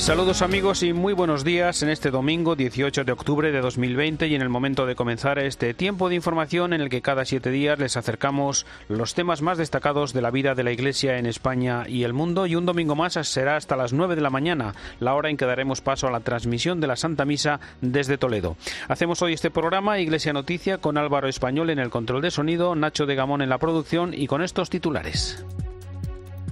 Saludos amigos y muy buenos días en este domingo 18 de octubre de 2020 y en el momento de comenzar este tiempo de información en el que cada siete días les acercamos los temas más destacados de la vida de la Iglesia en España y el mundo y un domingo más será hasta las 9 de la mañana, la hora en que daremos paso a la transmisión de la Santa Misa desde Toledo. Hacemos hoy este programa Iglesia Noticia con Álvaro Español en el control de sonido, Nacho de Gamón en la producción y con estos titulares.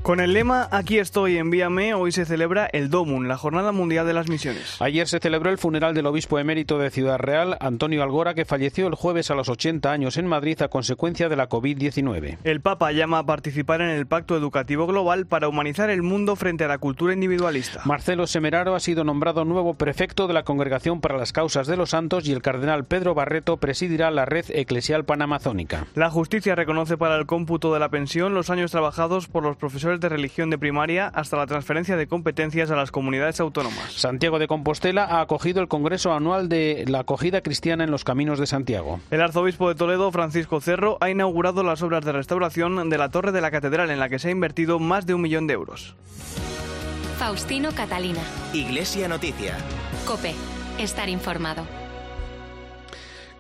Con el lema Aquí estoy, envíame, hoy se celebra el DOMUN, la Jornada Mundial de las Misiones. Ayer se celebró el funeral del obispo emérito de Ciudad Real, Antonio Algora, que falleció el jueves a los 80 años en Madrid a consecuencia de la COVID-19. El Papa llama a participar en el Pacto Educativo Global para humanizar el mundo frente a la cultura individualista. Marcelo Semeraro ha sido nombrado nuevo prefecto de la Congregación para las Causas de los Santos y el cardenal Pedro Barreto presidirá la red eclesial panamazónica. La justicia reconoce para el cómputo de la pensión los años trabajados por los profesores de religión de primaria hasta la transferencia de competencias a las comunidades autónomas. Santiago de Compostela ha acogido el Congreso Anual de la Acogida Cristiana en los Caminos de Santiago. El arzobispo de Toledo, Francisco Cerro, ha inaugurado las obras de restauración de la torre de la catedral en la que se ha invertido más de un millón de euros. Faustino Catalina. Iglesia Noticia. Cope. Estar informado.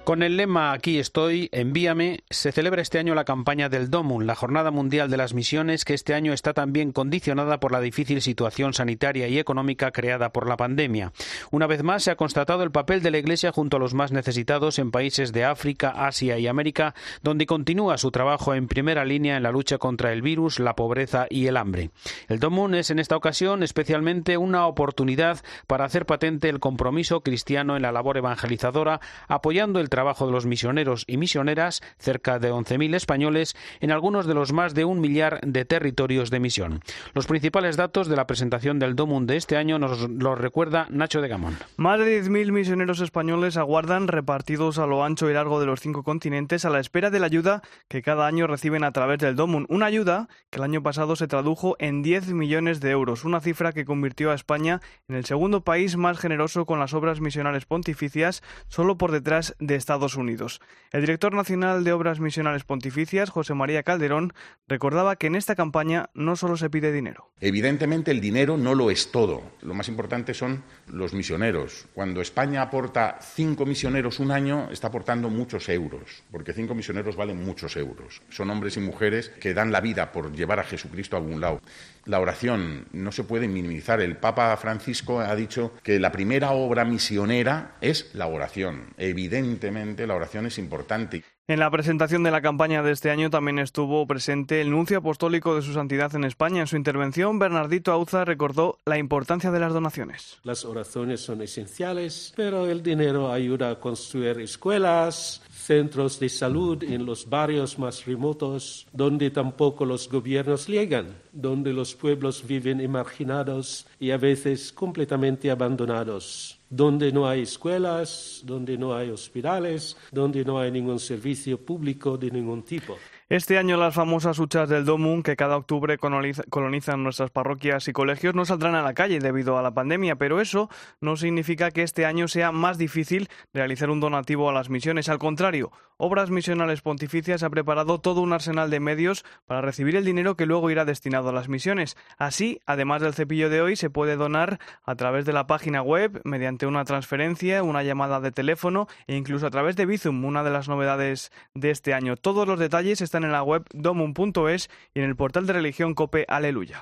Con el lema Aquí estoy, envíame, se celebra este año la campaña del DOMUN, la Jornada Mundial de las Misiones, que este año está también condicionada por la difícil situación sanitaria y económica creada por la pandemia. Una vez más se ha constatado el papel de la Iglesia junto a los más necesitados en países de África, Asia y América, donde continúa su trabajo en primera línea en la lucha contra el virus, la pobreza y el hambre. El DOMUN es en esta ocasión especialmente una oportunidad para hacer patente el compromiso cristiano en la labor evangelizadora, apoyando el trabajo de los misioneros y misioneras, cerca de 11.000 españoles, en algunos de los más de un millar de territorios de misión. Los principales datos de la presentación del DOMUN de este año nos los recuerda Nacho de Gamón. Más de 10.000 misioneros españoles aguardan repartidos a lo ancho y largo de los cinco continentes a la espera de la ayuda que cada año reciben a través del DOMUN. Una ayuda que el año pasado se tradujo en 10 millones de euros, una cifra que convirtió a España en el segundo país más generoso con las obras misionales pontificias, solo por detrás de Estados Unidos. El director nacional de Obras Misionales Pontificias, José María Calderón, recordaba que en esta campaña no solo se pide dinero. Evidentemente el dinero no lo es todo. Lo más importante son los misioneros. Cuando España aporta cinco misioneros un año, está aportando muchos euros, porque cinco misioneros valen muchos euros. Son hombres y mujeres que dan la vida por llevar a Jesucristo a algún lado. La oración no se puede minimizar. El Papa Francisco ha dicho que la primera obra misionera es la oración. Evidentemente la oración es importante. En la presentación de la campaña de este año también estuvo presente el nuncio apostólico de su santidad en España. En su intervención, Bernardito Auza recordó la importancia de las donaciones. Las oraciones son esenciales, pero el dinero ayuda a construir escuelas, centros de salud en los barrios más remotos, donde tampoco los gobiernos llegan, donde los pueblos viven emarginados y a veces completamente abandonados donde no hay escuelas, donde no hay hospitales, donde no hay ningún servicio público de ningún tipo. Este año las famosas huchas del Domun, que cada octubre colonizan nuestras parroquias y colegios, no saldrán a la calle debido a la pandemia, pero eso no significa que este año sea más difícil realizar un donativo a las misiones. Al contrario, Obras Misionales Pontificias ha preparado todo un arsenal de medios para recibir el dinero que luego irá destinado a las misiones. Así, además del cepillo de hoy, se puede donar a través de la página web, mediante una transferencia, una llamada de teléfono e incluso a través de Bizum, una de las novedades de este año. Todos los detalles están en la web domun.es y en el portal de religión Cope Aleluya.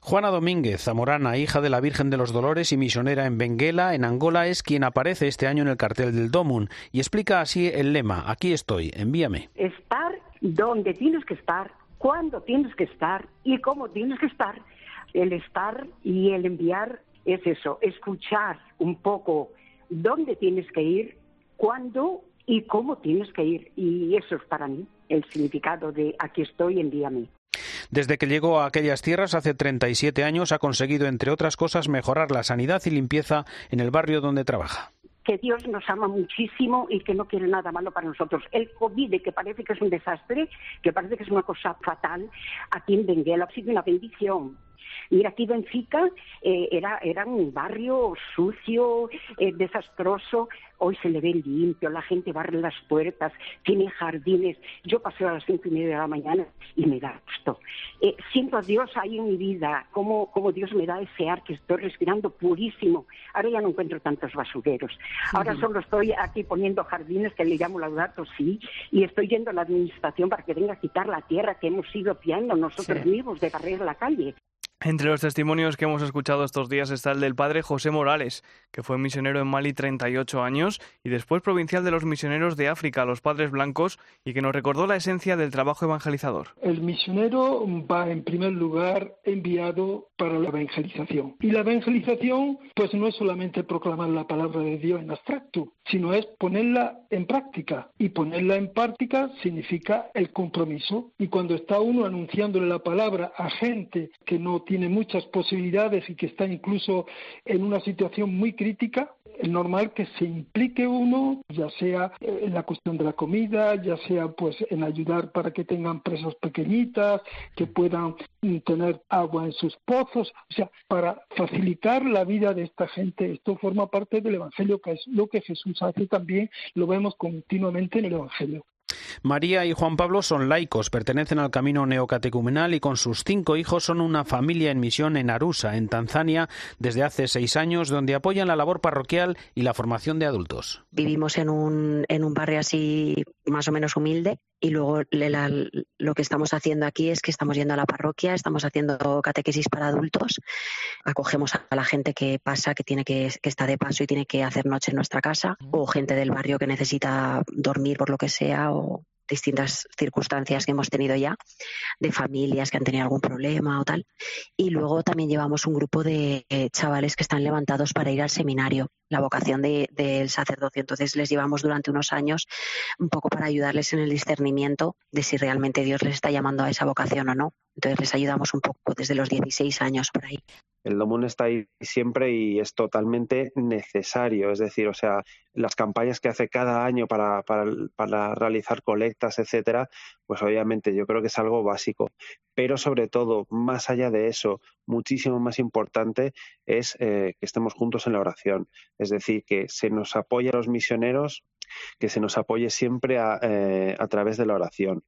Juana Domínguez, zamorana, hija de la Virgen de los Dolores y misionera en Benguela, en Angola, es quien aparece este año en el cartel del Domun y explica así el lema: Aquí estoy, envíame. Estar donde tienes que estar, cuando tienes que estar y cómo tienes que estar. El estar y el enviar es eso, escuchar un poco dónde tienes que ir, cuándo y cómo tienes que ir. Y eso es para mí el significado de aquí estoy, envíame. Desde que llegó a aquellas tierras hace 37 años ha conseguido, entre otras cosas, mejorar la sanidad y limpieza en el barrio donde trabaja que Dios nos ama muchísimo y que no quiere nada malo para nosotros. El COVID, que parece que es un desastre, que parece que es una cosa fatal, aquí en Benguela ha sido una bendición, Mira, aquí Benfica eh, era, era un barrio sucio, eh, desastroso. Hoy se le ve limpio, la gente barre las puertas, tiene jardines. Yo paseo a las cinco y media de la mañana y me da gusto. Eh, siento a Dios ahí en mi vida, como, como Dios me da ese ar que estoy respirando purísimo. Ahora ya no encuentro tantos basureros. Ahora solo estoy aquí poniendo jardines que le llamo laudato sí, y estoy yendo a la administración para que venga a quitar la tierra que hemos ido piando nosotros mismos de barrer la calle. Entre los testimonios que hemos escuchado estos días está el del padre José Morales, que fue misionero en Mali 38 años y después provincial de los misioneros de África, los padres blancos, y que nos recordó la esencia del trabajo evangelizador. El misionero va en primer lugar enviado para la evangelización. Y la evangelización pues no es solamente proclamar la palabra de Dios en abstracto, sino es ponerla en práctica. Y ponerla en práctica significa el compromiso. Y cuando está uno anunciándole la palabra a gente que no tiene muchas posibilidades y que está incluso en una situación muy crítica, es normal que se implique uno, ya sea en la cuestión de la comida, ya sea pues en ayudar para que tengan presas pequeñitas, que puedan tener agua en sus pozos, o sea, para facilitar la vida de esta gente. Esto forma parte del Evangelio, que es lo que Jesús hace también, lo vemos continuamente en el Evangelio. María y Juan Pablo son laicos, pertenecen al camino neocatecumenal y con sus cinco hijos son una familia en misión en Arusa, en Tanzania, desde hace seis años, donde apoyan la labor parroquial y la formación de adultos. Vivimos en un, en un barrio así más o menos humilde y luego lo que estamos haciendo aquí es que estamos yendo a la parroquia, estamos haciendo catequesis para adultos, acogemos a la gente que pasa, que tiene que, que está de paso y tiene que hacer noche en nuestra casa, o gente del barrio que necesita dormir por lo que sea, o distintas circunstancias que hemos tenido ya, de familias que han tenido algún problema o tal. Y luego también llevamos un grupo de eh, chavales que están levantados para ir al seminario, la vocación del de, sacerdocio. Entonces les llevamos durante unos años un poco para ayudarles en el discernimiento de si realmente Dios les está llamando a esa vocación o no. Entonces les ayudamos un poco desde los 16 años por ahí. El Domun está ahí siempre y es totalmente necesario. Es decir, o sea, las campañas que hace cada año para, para, para, realizar colectas, etcétera, pues obviamente yo creo que es algo básico. Pero sobre todo, más allá de eso, muchísimo más importante es eh, que estemos juntos en la oración. Es decir, que se nos apoye a los misioneros, que se nos apoye siempre a, eh, a través de la oración.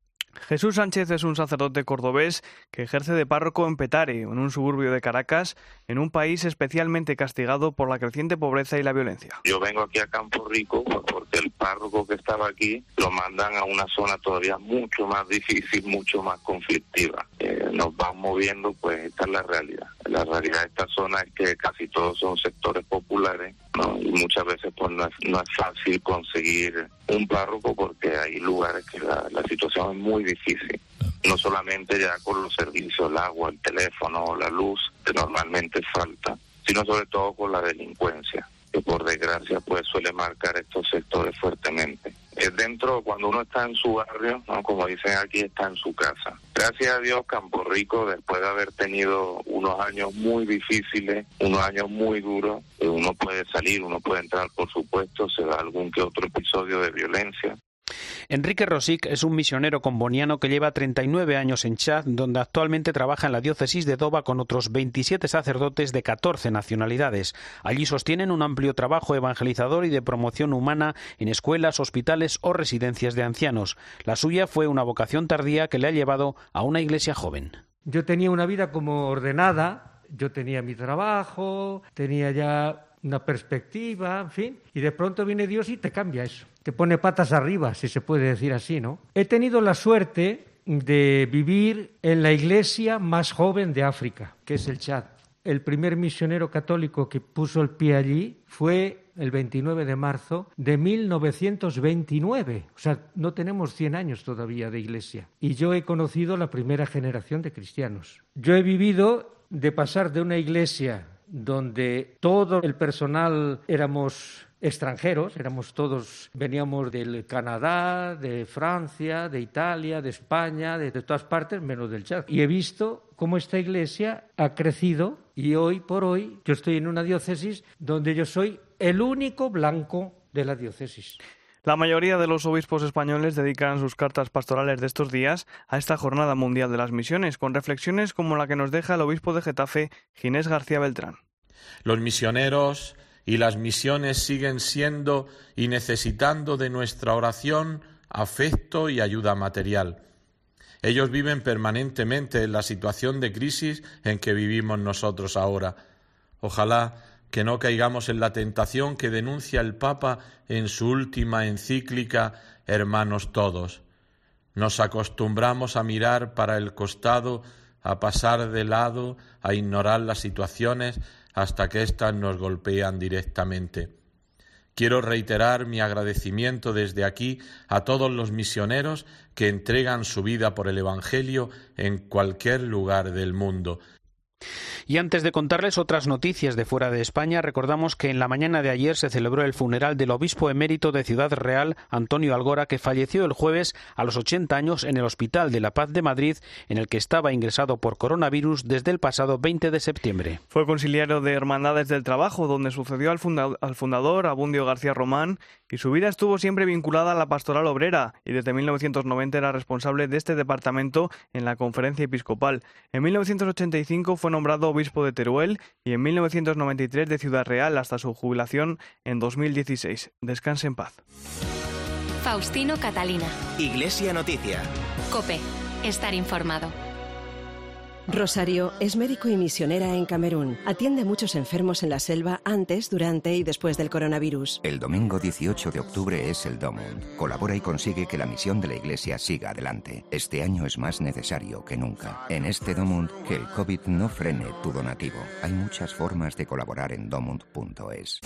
Jesús Sánchez es un sacerdote cordobés que ejerce de párroco en Petare, en un suburbio de Caracas, en un país especialmente castigado por la creciente pobreza y la violencia. Yo vengo aquí a Campo Rico porque el párroco que estaba aquí lo mandan a una zona todavía mucho más difícil, mucho más conflictiva. Eh, nos van moviendo, pues esta es la realidad. La realidad de esta zona es que casi todos son sectores populares y muchas veces pues no es, no es fácil conseguir un párroco porque hay lugares que la, la situación es muy difícil. No solamente ya con los servicios, el agua, el teléfono, la luz, que normalmente falta, sino sobre todo con la delincuencia, que por desgracia pues suele marcar estos sectores fuertemente. Es dentro, cuando uno está en su barrio, ¿no? como dicen aquí, está en su casa. Gracias a Dios, Campo Rico, después de haber tenido unos años muy difíciles, unos años muy duros, uno puede salir, uno puede entrar, por supuesto, se da algún que otro episodio de violencia, Enrique Rosic es un misionero comboniano que lleva 39 años en Chad, donde actualmente trabaja en la diócesis de Doba con otros 27 sacerdotes de 14 nacionalidades. Allí sostienen un amplio trabajo evangelizador y de promoción humana en escuelas, hospitales o residencias de ancianos. La suya fue una vocación tardía que le ha llevado a una iglesia joven. Yo tenía una vida como ordenada, yo tenía mi trabajo, tenía ya una perspectiva, en fin, y de pronto viene Dios y te cambia eso, te pone patas arriba, si se puede decir así, ¿no? He tenido la suerte de vivir en la iglesia más joven de África, que es el Chad. El primer misionero católico que puso el pie allí fue el 29 de marzo de 1929. O sea, no tenemos 100 años todavía de iglesia. Y yo he conocido la primera generación de cristianos. Yo he vivido de pasar de una iglesia donde todo el personal éramos extranjeros, éramos todos, veníamos del Canadá, de Francia, de Italia, de España, de, de, todas partes, menos del Chad. Y he visto cómo esta iglesia ha crecido y hoy por hoy yo estoy en una diócesis donde yo soy el único blanco de la diócesis. La mayoría de los obispos españoles dedican sus cartas pastorales de estos días a esta Jornada Mundial de las Misiones, con reflexiones como la que nos deja el obispo de Getafe, Ginés García Beltrán. Los misioneros y las misiones siguen siendo y necesitando de nuestra oración, afecto y ayuda material. Ellos viven permanentemente en la situación de crisis en que vivimos nosotros ahora. Ojalá que no caigamos en la tentación que denuncia el Papa en su última encíclica Hermanos todos. Nos acostumbramos a mirar para el costado, a pasar de lado, a ignorar las situaciones hasta que éstas nos golpean directamente. Quiero reiterar mi agradecimiento desde aquí a todos los misioneros que entregan su vida por el Evangelio en cualquier lugar del mundo. Y antes de contarles otras noticias de fuera de España, recordamos que en la mañana de ayer se celebró el funeral del obispo emérito de Ciudad Real, Antonio Algora, que falleció el jueves a los 80 años en el Hospital de la Paz de Madrid, en el que estaba ingresado por coronavirus desde el pasado 20 de septiembre. Fue conciliario de Hermandades del Trabajo, donde sucedió al, al fundador Abundio García Román, y su vida estuvo siempre vinculada a la pastoral obrera, y desde 1990 era responsable de este departamento en la conferencia episcopal. En 1985 fue nombrado obispo de Teruel y en 1993 de Ciudad Real hasta su jubilación en 2016. Descanse en paz. Faustino Catalina. Iglesia Noticia. Cope. Estar informado. Rosario es médico y misionera en Camerún. Atiende a muchos enfermos en la selva antes, durante y después del coronavirus. El domingo 18 de octubre es el Domund. Colabora y consigue que la misión de la Iglesia siga adelante. Este año es más necesario que nunca. En este Domund, que el COVID no frene tu donativo. Hay muchas formas de colaborar en domund.es.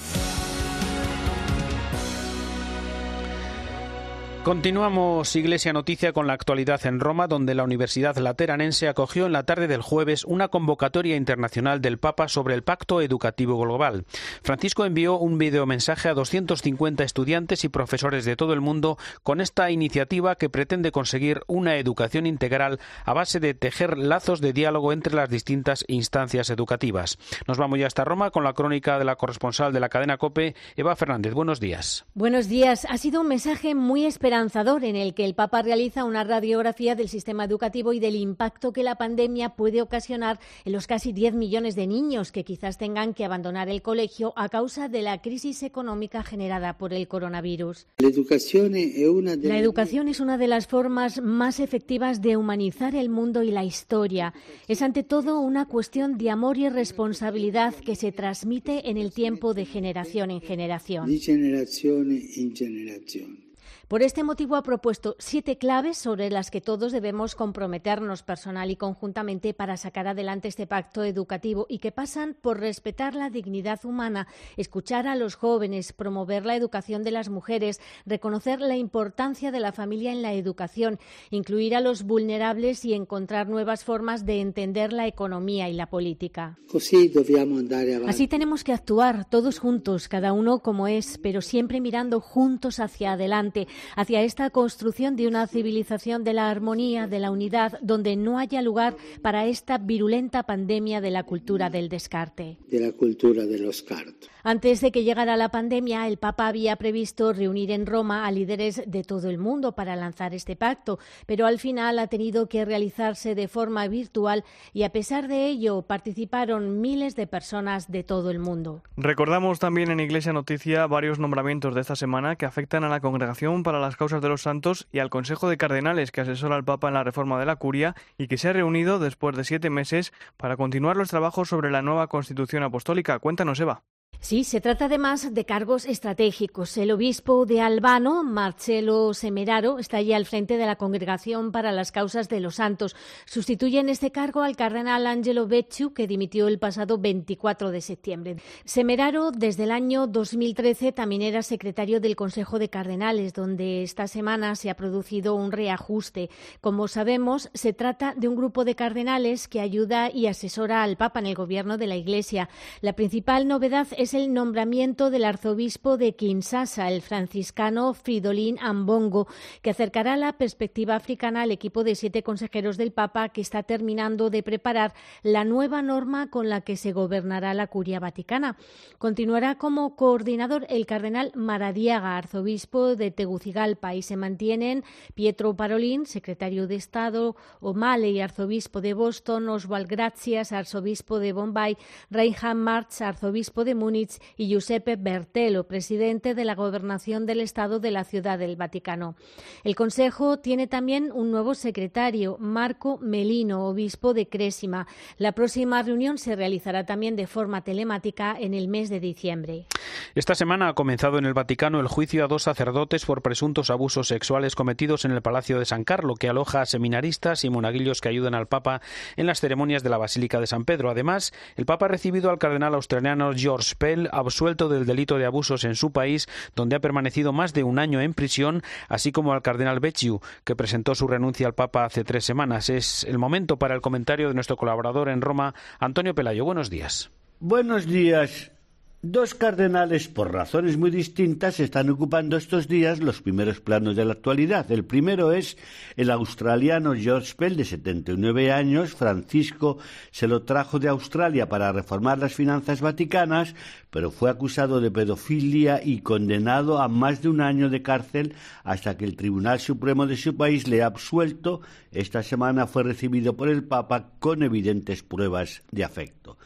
Continuamos Iglesia Noticia con la actualidad en Roma, donde la Universidad Lateranense acogió en la tarde del jueves una convocatoria internacional del Papa sobre el Pacto Educativo Global. Francisco envió un videomensaje a 250 estudiantes y profesores de todo el mundo con esta iniciativa que pretende conseguir una educación integral a base de tejer lazos de diálogo entre las distintas instancias educativas. Nos vamos ya hasta Roma con la crónica de la corresponsal de la cadena COPE, Eva Fernández. Buenos días. Buenos días. Ha sido un mensaje muy esperado esperanzador en el que el Papa realiza una radiografía del sistema educativo y del impacto que la pandemia puede ocasionar en los casi 10 millones de niños que quizás tengan que abandonar el colegio a causa de la crisis económica generada por el coronavirus. La educación es una de las formas más efectivas de humanizar el mundo y la historia. Es ante todo una cuestión de amor y responsabilidad que se transmite en el tiempo de generación en generación. De generación en generación. Por este motivo ha propuesto siete claves sobre las que todos debemos comprometernos personal y conjuntamente para sacar adelante este pacto educativo y que pasan por respetar la dignidad humana, escuchar a los jóvenes, promover la educación de las mujeres, reconocer la importancia de la familia en la educación, incluir a los vulnerables y encontrar nuevas formas de entender la economía y la política. Así tenemos que actuar todos juntos, cada uno como es, pero siempre mirando juntos hacia adelante hacia esta construcción de una civilización de la armonía, de la unidad, donde no haya lugar para esta virulenta pandemia de la cultura del descarte. De la cultura del descarte. Antes de que llegara la pandemia, el Papa había previsto reunir en Roma a líderes de todo el mundo para lanzar este pacto, pero al final ha tenido que realizarse de forma virtual y a pesar de ello participaron miles de personas de todo el mundo. Recordamos también en Iglesia Noticia varios nombramientos de esta semana que afectan a la Congregación para las Causas de los Santos y al Consejo de Cardenales que asesora al Papa en la reforma de la curia y que se ha reunido después de siete meses para continuar los trabajos sobre la nueva Constitución Apostólica. Cuéntanos, Eva. Sí, se trata además de cargos estratégicos. El obispo de Albano, Marcelo Semeraro, está allí al frente de la Congregación para las Causas de los Santos. Sustituye en este cargo al cardenal Angelo Becciu, que dimitió el pasado 24 de septiembre. Semeraro, desde el año 2013, también era secretario del Consejo de Cardenales, donde esta semana se ha producido un reajuste. Como sabemos, se trata de un grupo de cardenales que ayuda y asesora al Papa en el gobierno de la Iglesia. La principal novedad es es el nombramiento del arzobispo de Kinshasa, el franciscano Fridolin Ambongo, que acercará la perspectiva africana al equipo de siete consejeros del Papa que está terminando de preparar la nueva norma con la que se gobernará la curia vaticana. Continuará como coordinador el cardenal Maradiaga, arzobispo de Tegucigalpa, y se mantienen Pietro Parolin, secretario de Estado, O'Malley, arzobispo de Boston, Oswald Gracias, arzobispo de Bombay, Reinhard Marx, arzobispo de Múnich, y Giuseppe Bertelo, presidente de la Gobernación del Estado de la Ciudad del Vaticano. El Consejo tiene también un nuevo secretario, Marco Melino, obispo de Crésima. La próxima reunión se realizará también de forma telemática en el mes de diciembre. Esta semana ha comenzado en el Vaticano el juicio a dos sacerdotes por presuntos abusos sexuales cometidos en el Palacio de San Carlo, que aloja a seminaristas y monaguillos que ayudan al Papa en las ceremonias de la Basílica de San Pedro. Además, el Papa ha recibido al cardenal australiano George Absuelto del delito de abusos en su país, donde ha permanecido más de un año en prisión, así como al cardenal Becciu, que presentó su renuncia al Papa hace tres semanas. Es el momento para el comentario de nuestro colaborador en Roma, Antonio Pelayo. Buenos días. Buenos días. Dos cardenales, por razones muy distintas, están ocupando estos días los primeros planos de la actualidad. El primero es el australiano George Pell, de 79 años. Francisco se lo trajo de Australia para reformar las finanzas vaticanas, pero fue acusado de pedofilia y condenado a más de un año de cárcel hasta que el Tribunal Supremo de su país le ha absuelto. Esta semana fue recibido por el Papa con evidentes pruebas de afecto.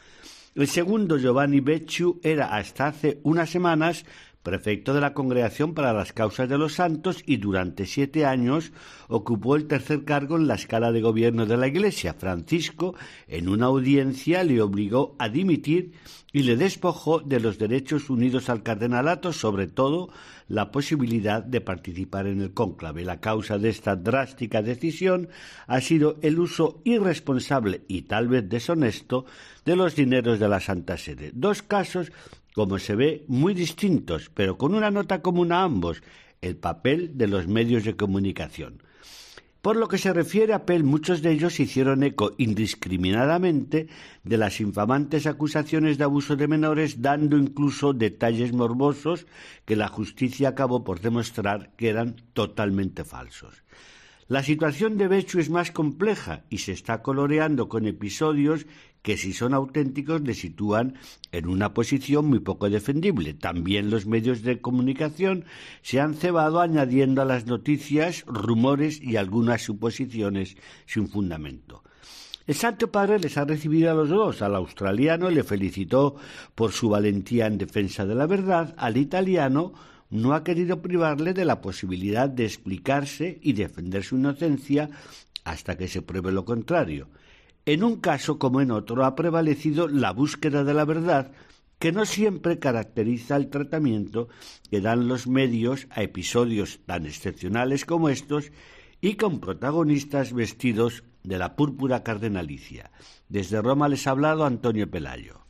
El segundo, Giovanni Becciu, era hasta hace unas semanas prefecto de la Congregación para las Causas de los Santos y durante siete años ocupó el tercer cargo en la escala de gobierno de la Iglesia. Francisco, en una audiencia, le obligó a dimitir y le despojó de los derechos unidos al cardenalato, sobre todo la posibilidad de participar en el cónclave. La causa de esta drástica decisión ha sido el uso irresponsable y tal vez deshonesto de los dineros de la Santa Sede. Dos casos, como se ve, muy distintos, pero con una nota común a ambos, el papel de los medios de comunicación. Por lo que se refiere a Pell, muchos de ellos hicieron eco indiscriminadamente de las infamantes acusaciones de abuso de menores, dando incluso detalles morbosos que la justicia acabó por demostrar que eran totalmente falsos. La situación de Bechu es más compleja y se está coloreando con episodios que si son auténticos le sitúan en una posición muy poco defendible. También los medios de comunicación se han cebado añadiendo a las noticias rumores y algunas suposiciones sin fundamento. El Santo Padre les ha recibido a los dos. Al australiano le felicitó por su valentía en defensa de la verdad. Al italiano no ha querido privarle de la posibilidad de explicarse y defender su inocencia hasta que se pruebe lo contrario. En un caso como en otro ha prevalecido la búsqueda de la verdad, que no siempre caracteriza el tratamiento que dan los medios a episodios tan excepcionales como estos y con protagonistas vestidos de la púrpura cardenalicia. Desde Roma les ha hablado Antonio Pelayo.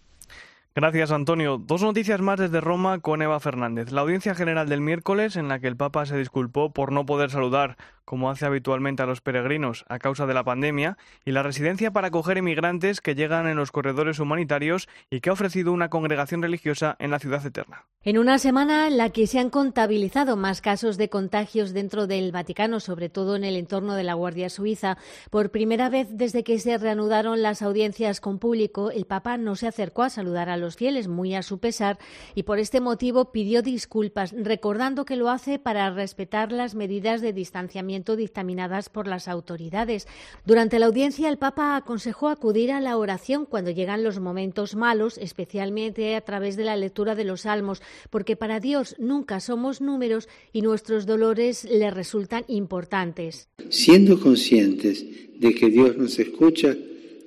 Gracias, Antonio. Dos noticias más desde Roma con Eva Fernández. La audiencia general del miércoles, en la que el Papa se disculpó por no poder saludar como hace habitualmente a los peregrinos a causa de la pandemia, y la residencia para acoger emigrantes que llegan en los corredores humanitarios y que ha ofrecido una congregación religiosa en la ciudad eterna. En una semana en la que se han contabilizado más casos de contagios dentro del Vaticano, sobre todo en el entorno de la Guardia Suiza, por primera vez desde que se reanudaron las audiencias con público, el Papa no se acercó a saludar a los fieles, muy a su pesar, y por este motivo pidió disculpas, recordando que lo hace para respetar las medidas de distanciamiento dictaminadas por las autoridades. Durante la audiencia, el Papa aconsejó acudir a la oración cuando llegan los momentos malos, especialmente a través de la lectura de los salmos, porque para Dios nunca somos números y nuestros dolores le resultan importantes. Siendo conscientes de que Dios nos escucha,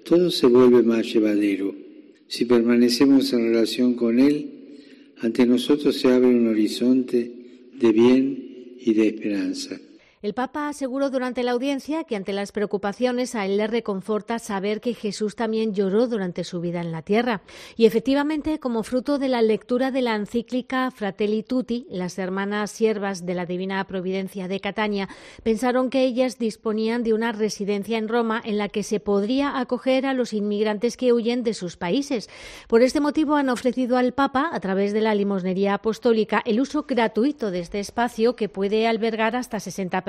todo se vuelve más llevadero. Si permanecemos en relación con Él, ante nosotros se abre un horizonte de bien y de esperanza. El Papa aseguró durante la audiencia que ante las preocupaciones a él le reconforta saber que Jesús también lloró durante su vida en la tierra. Y efectivamente, como fruto de la lectura de la encíclica Fratelli Tutti, las hermanas siervas de la Divina Providencia de Catania pensaron que ellas disponían de una residencia en Roma en la que se podría acoger a los inmigrantes que huyen de sus países. Por este motivo han ofrecido al Papa, a través de la limosnería apostólica, el uso gratuito de este espacio que puede albergar hasta 60 personas.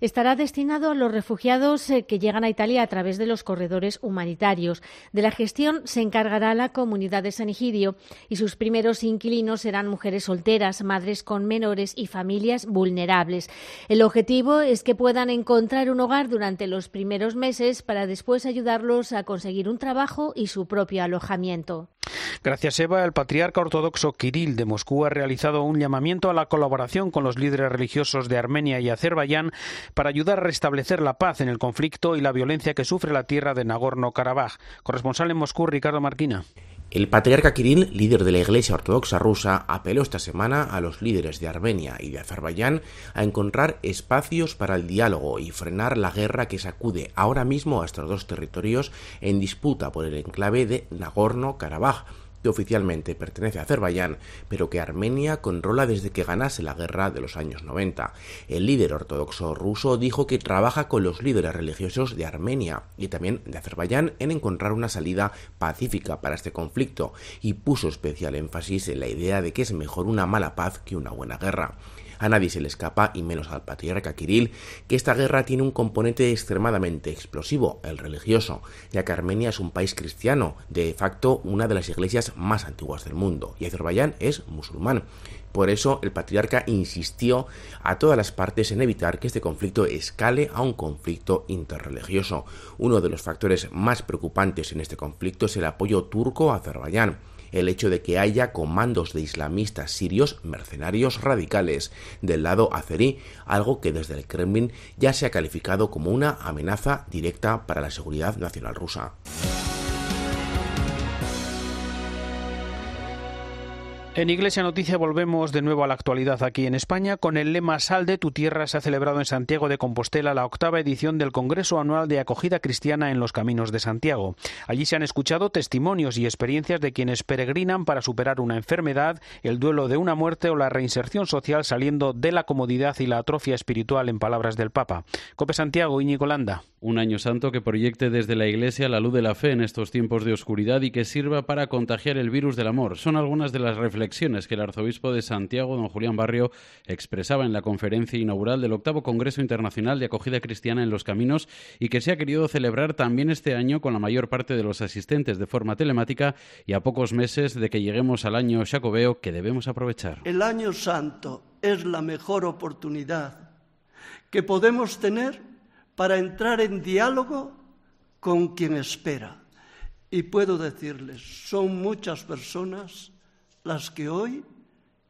Estará destinado a los refugiados eh, que llegan a Italia a través de los corredores humanitarios. De la gestión se encargará la comunidad de San Egidio y sus primeros inquilinos serán mujeres solteras, madres con menores y familias vulnerables. El objetivo es que puedan encontrar un hogar durante los primeros meses para después ayudarlos a conseguir un trabajo y su propio alojamiento. Gracias, Eva. El patriarca ortodoxo Kirill de Moscú ha realizado un llamamiento a la colaboración con los líderes religiosos de Armenia y Azerbaiyán para ayudar a restablecer la paz en el conflicto y la violencia que sufre la tierra de Nagorno-Karabaj. Corresponsal en Moscú, Ricardo Marquina. El patriarca Kirill, líder de la Iglesia Ortodoxa rusa, apeló esta semana a los líderes de Armenia y de Azerbaiyán a encontrar espacios para el diálogo y frenar la guerra que sacude ahora mismo a estos dos territorios en disputa por el enclave de Nagorno-Karabaj oficialmente pertenece a Azerbaiyán, pero que Armenia controla desde que ganase la guerra de los años 90. El líder ortodoxo ruso dijo que trabaja con los líderes religiosos de Armenia y también de Azerbaiyán en encontrar una salida pacífica para este conflicto y puso especial énfasis en la idea de que es mejor una mala paz que una buena guerra. A nadie se le escapa, y menos al patriarca Kirill, que esta guerra tiene un componente extremadamente explosivo, el religioso, ya que Armenia es un país cristiano, de facto una de las iglesias más antiguas del mundo, y Azerbaiyán es musulmán. Por eso el patriarca insistió a todas las partes en evitar que este conflicto escale a un conflicto interreligioso. Uno de los factores más preocupantes en este conflicto es el apoyo turco a Azerbaiyán el hecho de que haya comandos de islamistas sirios mercenarios radicales del lado azerí, algo que desde el Kremlin ya se ha calificado como una amenaza directa para la seguridad nacional rusa. En Iglesia Noticia volvemos de nuevo a la actualidad aquí en España. Con el lema Sal de tu tierra se ha celebrado en Santiago de Compostela la octava edición del Congreso Anual de Acogida Cristiana en los Caminos de Santiago. Allí se han escuchado testimonios y experiencias de quienes peregrinan para superar una enfermedad, el duelo de una muerte o la reinserción social saliendo de la comodidad y la atrofia espiritual en palabras del Papa. Cope Santiago, Íñigo Landa. Un año santo que proyecte desde la Iglesia la luz de la fe en estos tiempos de oscuridad y que sirva para contagiar el virus del amor. Son algunas de las reflexiones que el arzobispo de Santiago, don Julián Barrio, expresaba en la conferencia inaugural del octavo Congreso Internacional de Acogida Cristiana en los Caminos y que se ha querido celebrar también este año con la mayor parte de los asistentes de forma telemática y a pocos meses de que lleguemos al año Jacobeo que debemos aprovechar. El año santo es la mejor oportunidad que podemos tener para entrar en diálogo con quien espera. Y puedo decirles, son muchas personas las que hoy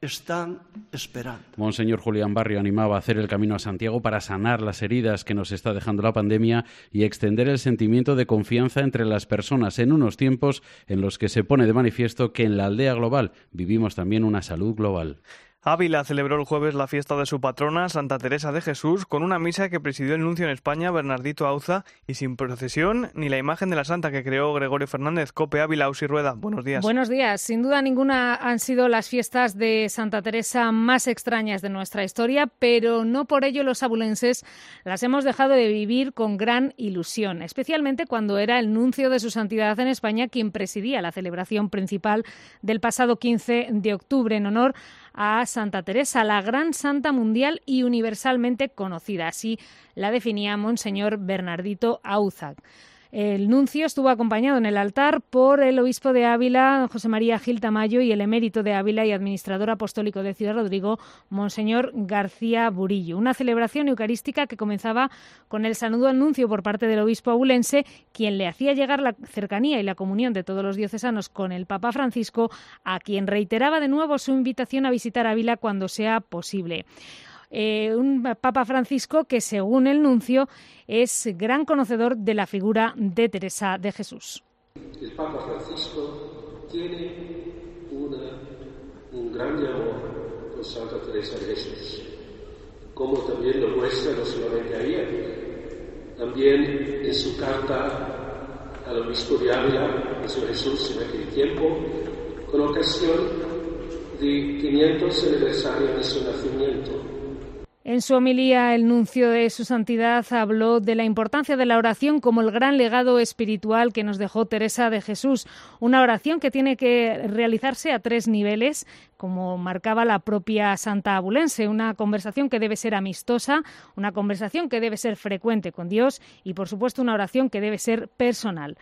están esperando. Monseñor Julián Barrio animaba a hacer el camino a Santiago para sanar las heridas que nos está dejando la pandemia y extender el sentimiento de confianza entre las personas en unos tiempos en los que se pone de manifiesto que en la aldea global vivimos también una salud global. Ávila celebró el jueves la fiesta de su patrona, Santa Teresa de Jesús, con una misa que presidió el nuncio en España, Bernardito Auza, y sin procesión ni la imagen de la santa que creó Gregorio Fernández. Cope Ávila, Ausi Rueda. Buenos días. Buenos días. Sin duda ninguna han sido las fiestas de Santa Teresa más extrañas de nuestra historia, pero no por ello los abulenses las hemos dejado de vivir con gran ilusión, especialmente cuando era el nuncio de su santidad en España quien presidía la celebración principal del pasado 15 de octubre en honor a Santa Teresa, la gran santa mundial y universalmente conocida. Así la definía Monseñor Bernardito Auzac. El nuncio estuvo acompañado en el altar por el obispo de Ávila, José María Gil Tamayo, y el emérito de Ávila y administrador apostólico de Ciudad Rodrigo, Monseñor García Burillo. Una celebración eucarística que comenzaba con el saludo al nuncio por parte del obispo abulense, quien le hacía llegar la cercanía y la comunión de todos los diocesanos con el Papa Francisco, a quien reiteraba de nuevo su invitación a visitar Ávila cuando sea posible. Eh, un Papa Francisco que, según el nuncio, es gran conocedor de la figura de Teresa de Jesús. El Papa Francisco tiene un gran amor por Santa Teresa de Jesús. como también lo muestra no solamente ayer, también en su carta al obispo de Ávila, Jesús Jesús en aquel tiempo, con ocasión de 500 aniversario de su nacimiento en su homilía, el nuncio de su santidad habló de la importancia de la oración como el gran legado espiritual que nos dejó Teresa de Jesús. Una oración que tiene que realizarse a tres niveles, como marcaba la propia Santa Abulense. Una conversación que debe ser amistosa, una conversación que debe ser frecuente con Dios y, por supuesto, una oración que debe ser personal.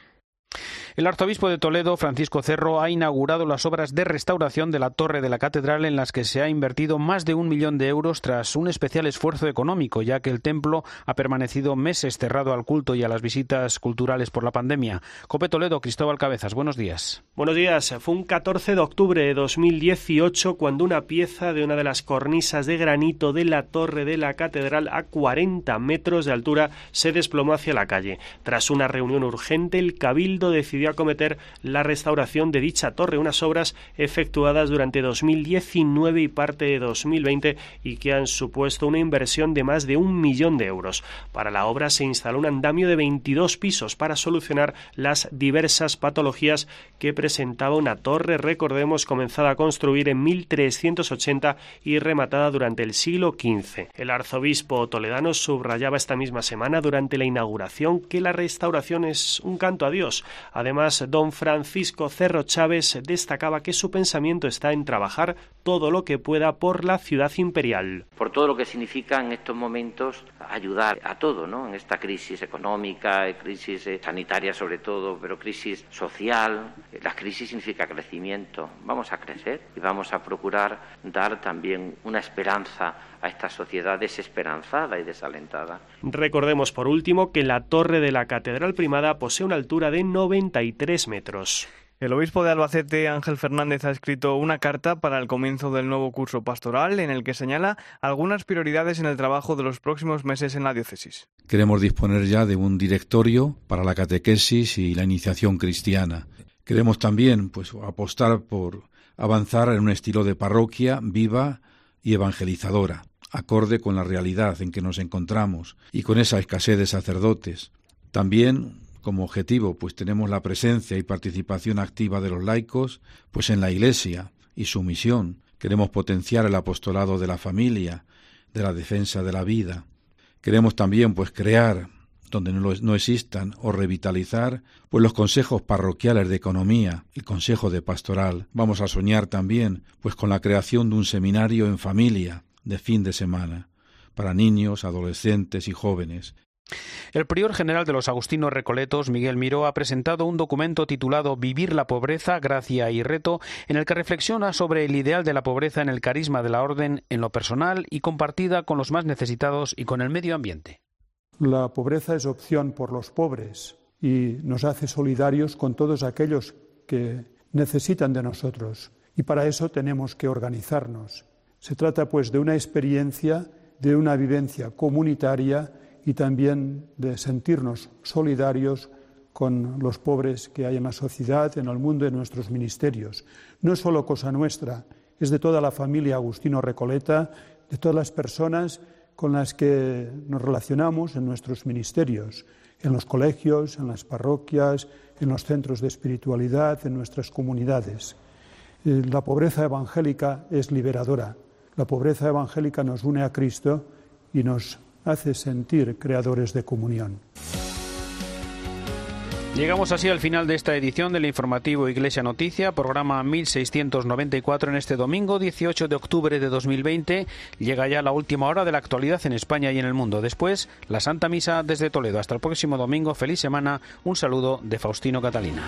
El arzobispo de Toledo, Francisco Cerro, ha inaugurado las obras de restauración de la torre de la catedral en las que se ha invertido más de un millón de euros tras un especial esfuerzo económico, ya que el templo ha permanecido meses cerrado al culto y a las visitas culturales por la pandemia. Cope Toledo, Cristóbal Cabezas, buenos días. Buenos días. Fue un 14 de octubre de 2018 cuando una pieza de una de las cornisas de granito de la torre de la catedral a 40 metros de altura se desplomó hacia la calle. Tras una reunión urgente, el cabildo decidió acometer la restauración de dicha torre, unas obras efectuadas durante 2019 y parte de 2020 y que han supuesto una inversión de más de un millón de euros. Para la obra se instaló un andamio de 22 pisos para solucionar las diversas patologías que presentaba una torre, recordemos, comenzada a construir en 1380 y rematada durante el siglo XV. El arzobispo toledano subrayaba esta misma semana durante la inauguración que la restauración es un canto a Dios. Además, don Francisco Cerro Chávez destacaba que su pensamiento está en trabajar todo lo que pueda por la ciudad imperial. Por todo lo que significa en estos momentos ayudar a todo, ¿no? En esta crisis económica, crisis eh, sanitaria sobre todo, pero crisis social. La crisis significa crecimiento. Vamos a crecer y vamos a procurar dar también una esperanza a esta sociedad desesperanzada y desalentada. Recordemos por último que la torre de la Catedral Primada posee una altura de 93 metros. El obispo de Albacete, Ángel Fernández, ha escrito una carta para el comienzo del nuevo curso pastoral en el que señala algunas prioridades en el trabajo de los próximos meses en la diócesis. Queremos disponer ya de un directorio para la catequesis y la iniciación cristiana. Queremos también pues, apostar por avanzar en un estilo de parroquia viva y evangelizadora acorde con la realidad en que nos encontramos y con esa escasez de sacerdotes. También como objetivo pues tenemos la presencia y participación activa de los laicos pues en la Iglesia y su misión. Queremos potenciar el apostolado de la familia, de la defensa de la vida. Queremos también pues crear donde no, existan o revitalizar pues los consejos parroquiales de economía, el consejo de pastoral. Vamos a soñar también pues con la creación de un seminario en familia de fin de semana para niños, adolescentes y jóvenes. El prior general de los Agustinos Recoletos, Miguel Miró, ha presentado un documento titulado Vivir la pobreza, gracia y reto, en el que reflexiona sobre el ideal de la pobreza en el carisma de la orden en lo personal y compartida con los más necesitados y con el medio ambiente. La pobreza es opción por los pobres y nos hace solidarios con todos aquellos que necesitan de nosotros. Y para eso tenemos que organizarnos se trata pues de una experiencia, de una vivencia comunitaria y también de sentirnos solidarios con los pobres que hay en la sociedad, en el mundo, en nuestros ministerios. No es solo cosa nuestra, es de toda la familia Agustino Recoleta, de todas las personas con las que nos relacionamos en nuestros ministerios, en los colegios, en las parroquias, en los centros de espiritualidad, en nuestras comunidades. Eh, la pobreza evangélica es liberadora. La pobreza evangélica nos une a Cristo y nos hace sentir creadores de comunión. Llegamos así al final de esta edición del informativo Iglesia Noticia, programa 1694 en este domingo 18 de octubre de 2020. Llega ya la última hora de la actualidad en España y en el mundo. Después, la Santa Misa desde Toledo. Hasta el próximo domingo. Feliz semana. Un saludo de Faustino Catalina.